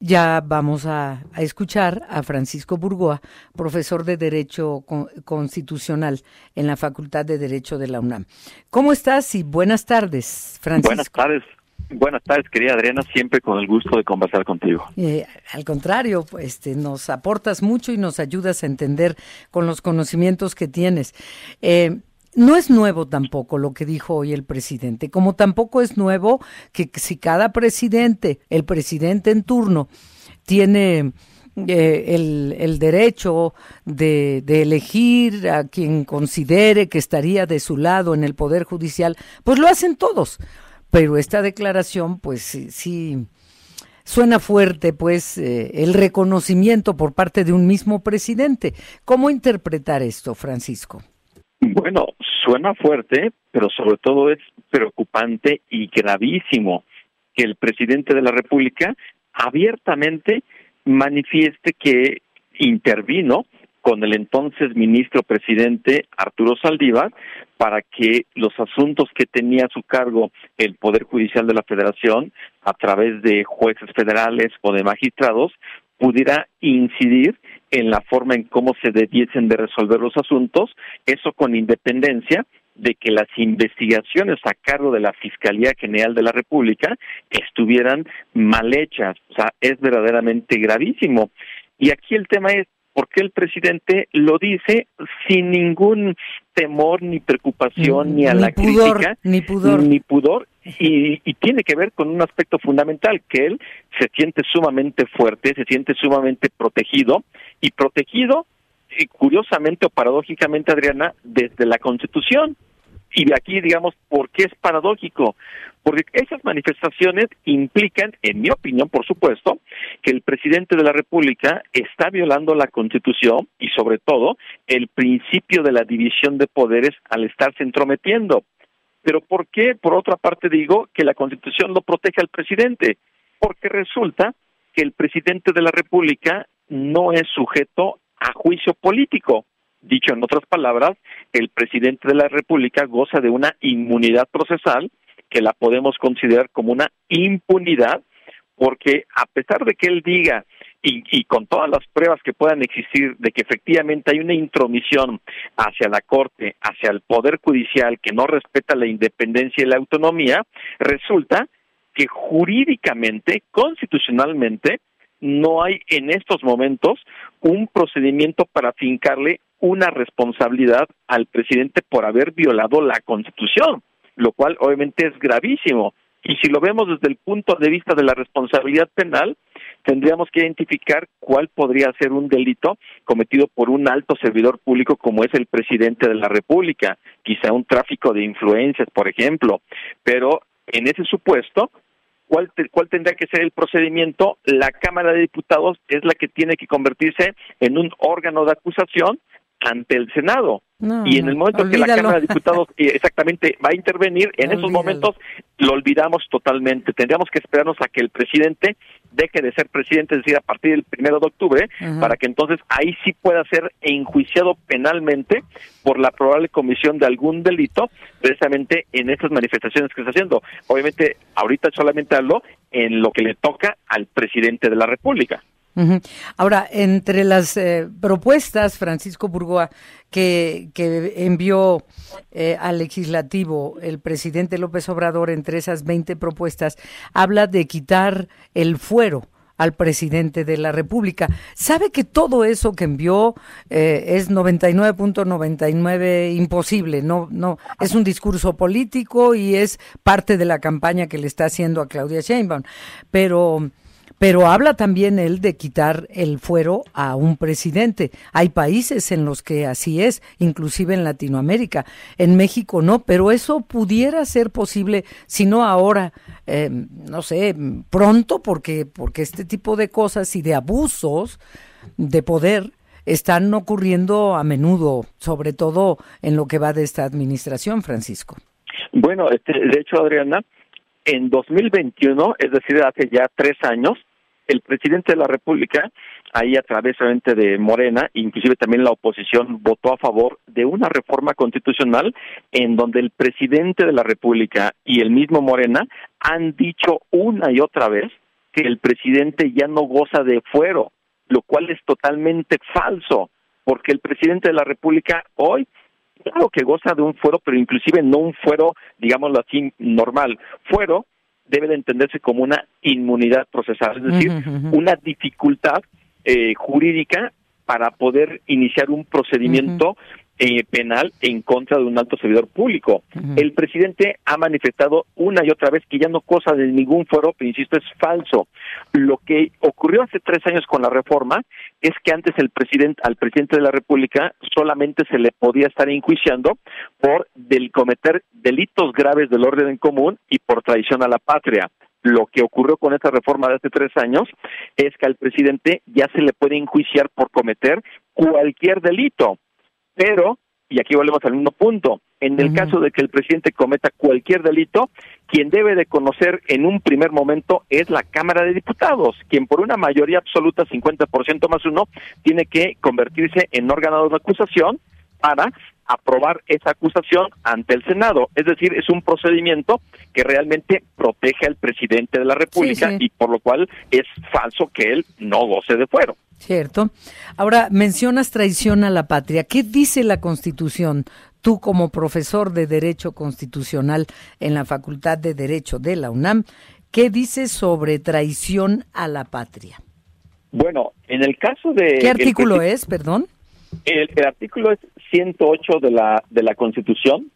Ya vamos a, escuchar a Francisco Burgoa, profesor de Derecho Constitucional en la Facultad de Derecho de la UNAM. ¿Cómo estás y buenas tardes, Francisco? Buenas tardes. Buenas tardes, querida Adriana, siempre con el gusto de conversar contigo. Eh, al contrario, este, nos aportas mucho y nos ayudas a entender con los conocimientos que tienes. Eh, no es nuevo tampoco lo que dijo hoy el presidente, como tampoco es nuevo que si cada presidente, el presidente en turno, tiene eh, el, derecho de, de, elegir a quien considere que estaría de su lado en el Poder Judicial, pues lo hacen todos. Pero esta declaración, pues sí, suena fuerte, pues, eh, el reconocimiento por parte de un mismo presidente. ¿Cómo interpretar esto, Francisco? Bueno, suena fuerte, pero sobre todo es preocupante y gravísimo que el presidente de la República abiertamente manifieste que intervino con el entonces ministro presidente Arturo Saldívar para que los asuntos que tenía a su cargo el Poder Judicial de la Federación a través de jueces federales o de magistrados pudiera incidir en la forma en cómo se debiesen de resolver los asuntos, eso con independencia de que las investigaciones a cargo de la Fiscalía General de la República estuvieran mal hechas. O sea, es verdaderamente gravísimo. Y aquí el tema es, ¿por qué el presidente lo dice sin ningún temor ni preocupación ni a la crítica ni pudor ni pudor y, y, tiene que ver con un aspecto fundamental que él se siente sumamente fuerte se siente sumamente protegido y protegido y curiosamente o paradójicamente Adriana desde la Constitución y de aquí, digamos, ¿por qué es paradójico? Porque esas manifestaciones implican, en mi opinión, por supuesto, que el presidente de la República está violando la Constitución y, sobre todo, el principio de la división de poderes al estarse entrometiendo. Pero ¿por qué, por otra parte, digo que la Constitución lo protege al presidente? Porque resulta que el presidente de la República no es sujeto a juicio político. Dicho en otras palabras, el presidente de la República goza de una inmunidad procesal que la podemos considerar como una impunidad porque a pesar de que él diga y, y, con todas las pruebas que puedan existir de que efectivamente hay una intromisión hacia la Corte, hacia el Poder Judicial que no respeta la independencia y la autonomía, resulta que jurídicamente, constitucionalmente, no hay en estos momentos un procedimiento para fincarle una responsabilidad al presidente por haber violado la Constitución, lo cual obviamente es gravísimo. Y si lo vemos desde el punto de vista de la responsabilidad penal, tendríamos que identificar cuál podría ser un delito cometido por un alto servidor público como es el presidente de la República, quizá un tráfico de influencias, por ejemplo. Pero en ese supuesto, ¿Cuál, ¿Cuál tendrá que ser el procedimiento? La Cámara de Diputados es la que tiene que convertirse en un órgano de acusación ante el Senado. y en el momento que la Cámara de Diputados exactamente va a intervenir, en esos momentos lo olvidamos totalmente. Tendríamos que esperarnos a que el presidente deje de ser presidente, es decir, a partir del primero de octubre, para que entonces ahí sí pueda ser enjuiciado penalmente por la probable comisión de algún delito, precisamente en estas manifestaciones que está haciendo. Obviamente, ahorita solamente hablo en lo que le toca al presidente de la República. Ahora, entre las eh, propuestas, Francisco Burgoa, que, envió eh, al legislativo el presidente López Obrador, entre esas 20 propuestas, habla de quitar el fuero al presidente de la República. ¿Sabe que todo eso que envió eh, es 99.99 imposible? No, no, es un discurso político y es parte de la campaña que le está haciendo a Claudia Sheinbaum. Pero pero habla también él de quitar el fuero a un presidente. Hay países en los que así es, inclusive en Latinoamérica. En México no, pero eso pudiera ser posible, si no ahora, eh, no sé, pronto, porque, porque este tipo de cosas y de abusos de poder están ocurriendo a menudo, sobre todo en lo que va de esta administración, Francisco. Bueno, este, de hecho, Adriana, en 2021, es decir, hace ya tres años, el presidente de la República, ahí a través de Morena, inclusive también la oposición votó a favor de una reforma constitucional en donde el presidente de la República y el mismo Morena han dicho una y otra vez que el presidente ya no goza de fuero, lo cual es totalmente falso, porque el presidente de la República hoy claro que goza de un fuero, pero inclusive no un fuero, digámoslo así, normal. Fuero debe de entenderse como una inmunidad procesal, es decir, una dificultad eh, jurídica para poder iniciar un procedimiento eh, penal en contra de un alto servidor público. El presidente ha manifestado una y otra vez que ya no cosa de ningún foro, pero insisto, es falso. Lo que ocurrió hace tres años con la reforma es que antes el presidente, al presidente de la República solamente se le podía estar enjuiciando por del cometer delitos graves del orden en común y por traición a la patria lo que ocurrió con esta reforma de hace tres años es que al presidente ya se le puede enjuiciar por cometer cualquier delito. Pero, y aquí volvemos al mismo punto, en el caso de que el presidente cometa cualquier delito, quien debe de conocer en un primer momento es la Cámara de Diputados, quien por una mayoría absoluta, 50% más uno, tiene que convertirse en órgano de acusación para aprobar esa acusación ante el Senado. Es decir, es un procedimiento que realmente protege al presidente de la República y por lo cual es falso que él no goce de fuero. Cierto. Ahora, mencionas traición a la patria. ¿Qué dice la Constitución? Tú como profesor de Derecho Constitucional en la Facultad de Derecho de la UNAM, ¿qué dice sobre traición a la patria? Bueno, en el caso de... ¿Qué artículo es, perdón? El, artículo es 108 de la, de la Constitución.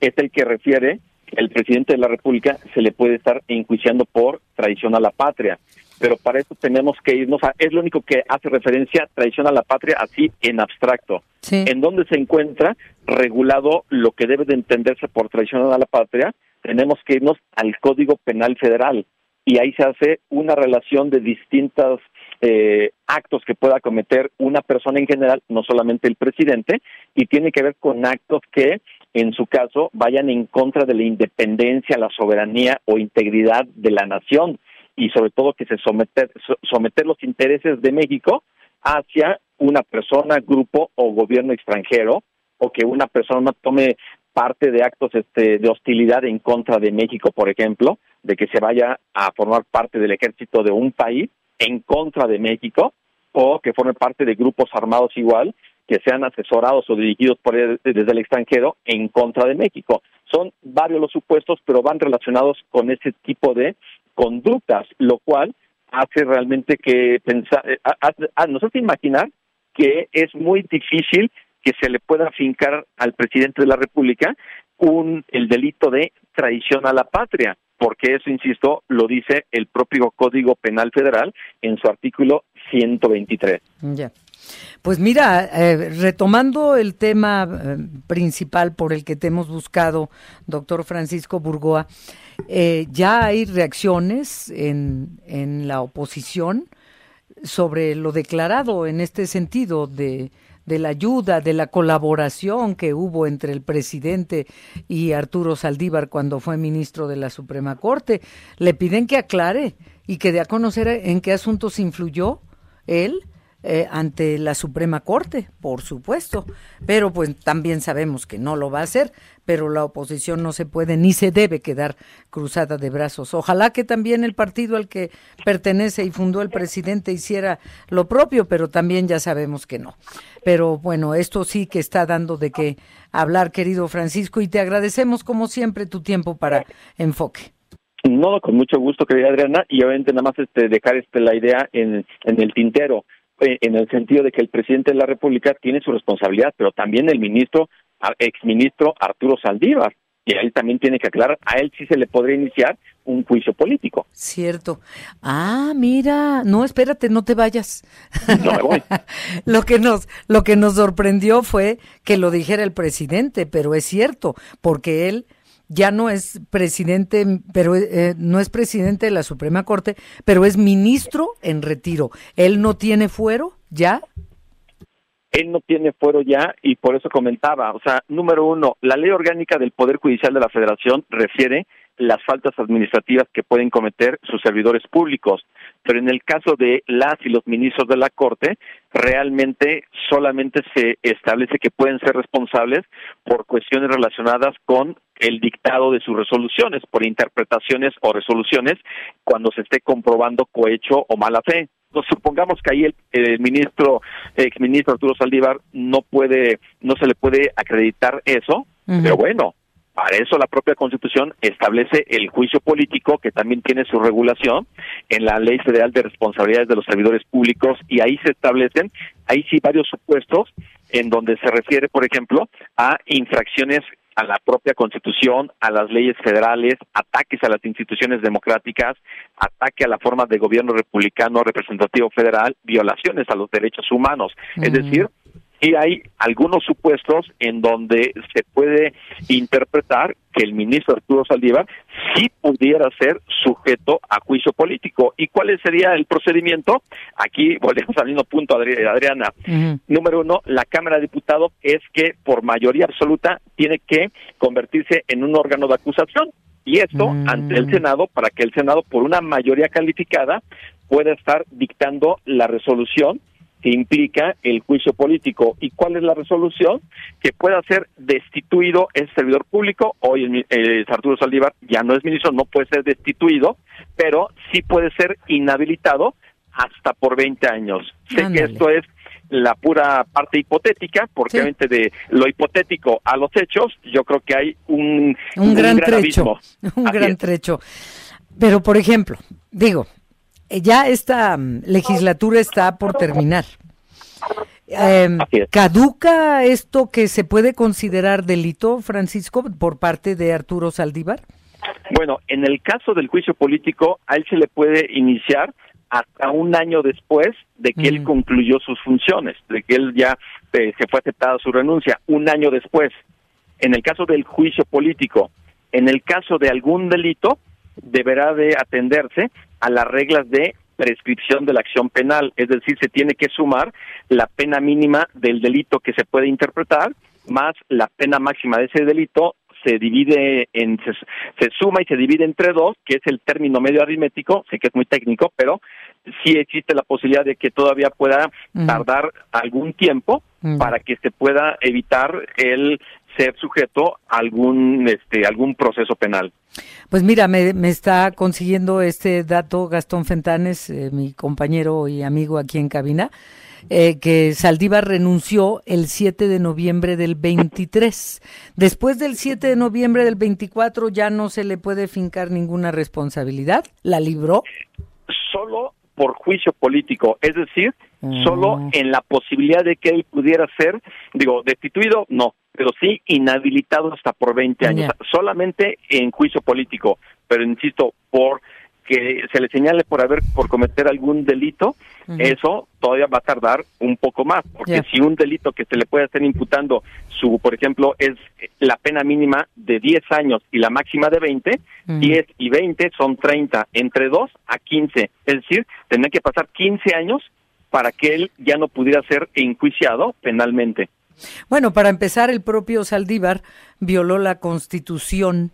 Es el que refiere que el presidente de la República se le puede estar enjuiciando por traición a la patria. Pero para eso tenemos que irnos a, es lo único que hace referencia a traición a la patria así en abstracto, en donde se encuentra regulado lo que debe de entenderse por traición a la patria, tenemos que irnos al Código Penal Federal y ahí se hace una relación de distintos eh, actos que pueda cometer una persona en general, no solamente el presidente, y tiene que ver con actos que en su caso vayan en contra de la independencia, la soberanía o integridad de la nación y sobre todo que se someter, someter los intereses de México hacia una persona, grupo o gobierno extranjero o que una persona tome parte de actos este, de hostilidad en contra de México, por ejemplo, de que se vaya a formar parte del ejército de un país en contra de México o que forme parte de grupos armados igual que sean asesorados o dirigidos por desde el extranjero en contra de México. Son varios los supuestos, pero van relacionados con ese tipo de conductas, lo cual hace realmente que pensar, eh, nos hace imaginar que es muy difícil que se le pueda fincar al presidente de la República un el delito de traición a la patria, porque eso, insisto, lo dice el propio Código Penal Federal en su artículo 123. Ya. Pues mira, eh, retomando el tema eh, principal por el que te hemos buscado, doctor Francisco Burgoa, eh, ya hay reacciones en, en la oposición sobre lo declarado en este sentido de, de la ayuda, de la colaboración que hubo entre el presidente y Arturo Saldívar cuando fue ministro de la Suprema Corte. Le piden que aclare y que dé a conocer en qué asuntos influyó él eh, ante la Suprema Corte, por supuesto, pero pues también sabemos que no lo va a hacer, pero la oposición no se puede ni se debe quedar cruzada de brazos. Ojalá que también el partido al que pertenece y fundó el presidente hiciera lo propio, pero también ya sabemos que no. Pero bueno, esto sí que está dando de qué hablar, querido Francisco, y te agradecemos como siempre tu tiempo para enfoque. No, con mucho gusto, querida Adriana, y obviamente nada más este, dejar este, la idea en, en el tintero. Eh, en el sentido de que el presidente de la República tiene su responsabilidad, pero también el ministro, exministro Arturo Saldívar, y él también tiene que aclarar, a él sí se le podría iniciar un juicio político. Cierto. Ah, mira, no, espérate, no te vayas. No me voy. lo que nos lo que nos sorprendió fue que lo dijera el presidente, pero es cierto, porque él ya no es presidente, pero eh, no es presidente de la Suprema Corte, pero es ministro en retiro. ¿Él no tiene fuero ya? Él no tiene fuero ya y por eso comentaba, o sea, número uno, la ley orgánica del Poder Judicial de la Federación refiere las faltas administrativas que pueden cometer sus servidores públicos. Pero en el caso de las y los ministros de la Corte, realmente solamente se establece que pueden ser responsables por cuestiones relacionadas con el dictado de sus resoluciones, por interpretaciones o resoluciones, cuando se esté comprobando cohecho o mala fe. Entonces, supongamos que ahí el, el ministro, ex ministro Arturo Saldívar no puede, no se le puede acreditar eso, pero bueno, para eso la propia Constitución establece el juicio político, que también tiene su regulación en la Ley Federal de Responsabilidades de los Servidores Públicos, y ahí se establecen, ahí sí, varios supuestos en donde se refiere, por ejemplo, a infracciones a la propia Constitución, a las leyes federales, ataques a las instituciones democráticas, ataque a la forma de gobierno republicano representativo federal, violaciones a los derechos humanos. Es decir, y hay algunos supuestos en donde se puede interpretar que el ministro Arturo Saldívar sí pudiera ser sujeto a juicio político. ¿Y cuál sería el procedimiento? Aquí volvemos al mismo punto, Adriana. Número uno, la Cámara de Diputados es que por mayoría absoluta tiene que convertirse en un órgano de acusación. Y esto Mm. ante el Senado para que el Senado, por una mayoría calificada, pueda estar dictando la resolución que implica el juicio político. ¿Y cuál es la resolución? Que pueda ser destituido el servidor público. Hoy el, eh, Arturo Saldívar ya no es ministro, no puede ser destituido, pero sí puede ser inhabilitado hasta por 20 años. Sé que esto es la pura parte hipotética, porque Sí. obviamente de lo hipotético a los hechos, yo creo que hay un, un gran trecho, abismo. un Así gran es. trecho. Pero, por ejemplo, digo, ya esta mm, legislatura está por terminar. Em. ¿Caduca esto que se puede considerar delito, Francisco, por parte de Arturo Saldívar? Bueno, en el caso del juicio político, a él se le puede iniciar hasta un año después de que él Mm. concluyó sus funciones, de que él ya eh, se fue aceptada su renuncia, un año después. En el caso del juicio político, en el caso de algún delito, deberá de atenderse a las reglas de prescripción de la acción penal, es decir, se tiene que sumar la pena mínima del delito que se puede interpretar más la pena máxima de ese delito se divide en se, se suma y se divide entre dos, que es el término medio aritmético, sé que es muy técnico, pero sí existe la posibilidad de que todavía pueda tardar algún tiempo para que se pueda evitar el ser sujeto a algún este algún proceso penal. Pues mira, me, me está consiguiendo este dato Gastón Fentanes, eh, mi compañero y amigo aquí en cabina, eh, que Saldívar renunció el 7 de noviembre del 23. Después del 7 de noviembre del 24 ya no se le puede fincar ninguna responsabilidad. ¿La libró? Solo por juicio político, es decir, Mm. solo en la posibilidad de que él pudiera ser, digo, destituido, no, pero sí inhabilitado hasta por 20 años, solamente en juicio político, pero insisto, por que se le señale por haber por cometer algún delito, eso todavía va a tardar un poco más, porque si un delito que se le puede estar imputando, su por ejemplo, es la pena mínima de 10 años y la máxima de 20, Ujú. 10 y 20 son 30, entre 2 a 15, es decir, tendría que pasar 15 años para que él ya no pudiera ser enjuiciado penalmente. Bueno, para empezar, el propio Saldívar violó la constitución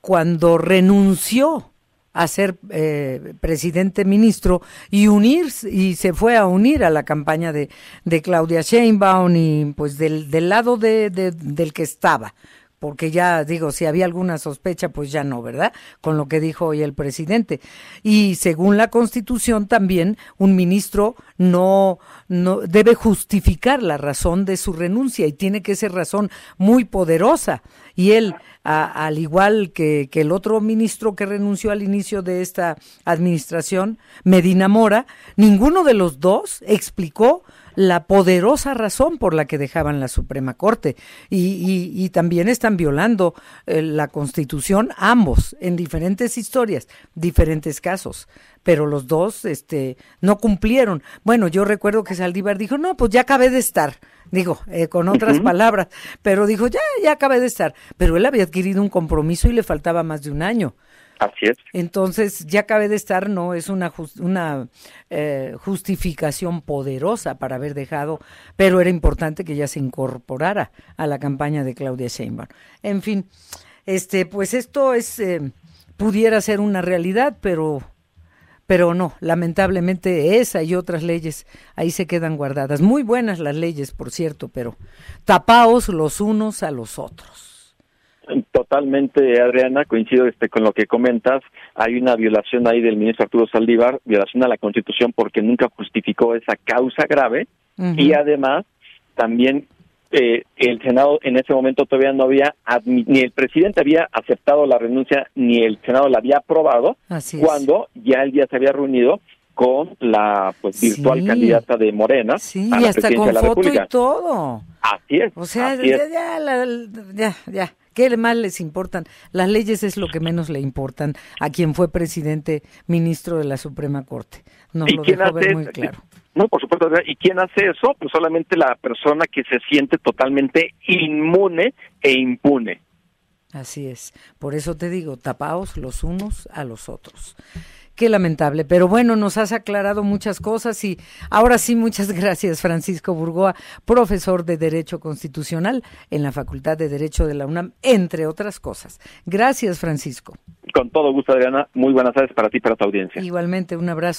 cuando renunció a ser eh, presidente ministro y unir y se fue a unir a la campaña de, de Claudia Sheinbaum y pues del, del lado de- del que estaba porque ya digo, si había alguna sospecha, pues ya no, ¿verdad? Con lo que dijo hoy el presidente. Y según la Constitución también, un ministro no, no debe justificar la razón de su renuncia y tiene que ser razón muy poderosa. Y él, al igual que, que el otro ministro que renunció al inicio de esta administración, Medina Mora, ninguno de los dos explicó la poderosa razón por la que dejaban la Suprema Corte. Y, y- y también están violando eh, la Constitución ambos, en diferentes historias, diferentes casos. Pero los dos este, no cumplieron. Bueno, yo recuerdo que Saldívar dijo, no, pues ya acabé de estar. Digo, eh, con otras palabras, pero dijo, ya, ya acabé de estar. Pero él había adquirido un compromiso y le faltaba más de un año. Entonces, ya cabe de estar, no es una, una eh, justificación poderosa para haber dejado, pero era importante que ya se incorporara a la campaña de Claudia Sheinbaum. En fin, este, pues esto es eh, pudiera ser una realidad, pero pero no, lamentablemente esa y otras leyes ahí se quedan guardadas. Muy buenas las leyes, por cierto, pero tapaos los unos a los otros. Totalmente, Adriana, coincido este, con lo que comentas. Hay una violación ahí del ministro Arturo Saldívar, violación a la Constitución porque nunca justificó esa causa grave y además también eh, el Senado en ese momento todavía no había, ni el presidente había aceptado la renuncia, ni el Senado la había aprobado, cuando ya el día se había reunido con la pues virtual candidata de Morena sí, a la y hasta con foto y todo. Así es. O sea, ya, ya, ya, ¿Qué más les importan? Las leyes es lo que menos le importan a quien fue presidente, ministro de la Suprema Corte. Nos lo dejó ver muy claro. No, por supuesto. ¿Y quién hace eso? Pues solamente la persona que se siente totalmente inmune e impune. Así es. Por eso te digo, tapaos los unos a los otros. Qué lamentable, pero bueno, nos has aclarado muchas cosas y ahora sí, muchas gracias, Francisco Burgoa, profesor de Derecho Constitucional en la Facultad de Derecho de la UNAM, entre otras cosas. Gracias, Francisco. Con todo gusto, Adriana. Muy buenas tardes para ti y para tu audiencia. Igualmente, un abrazo.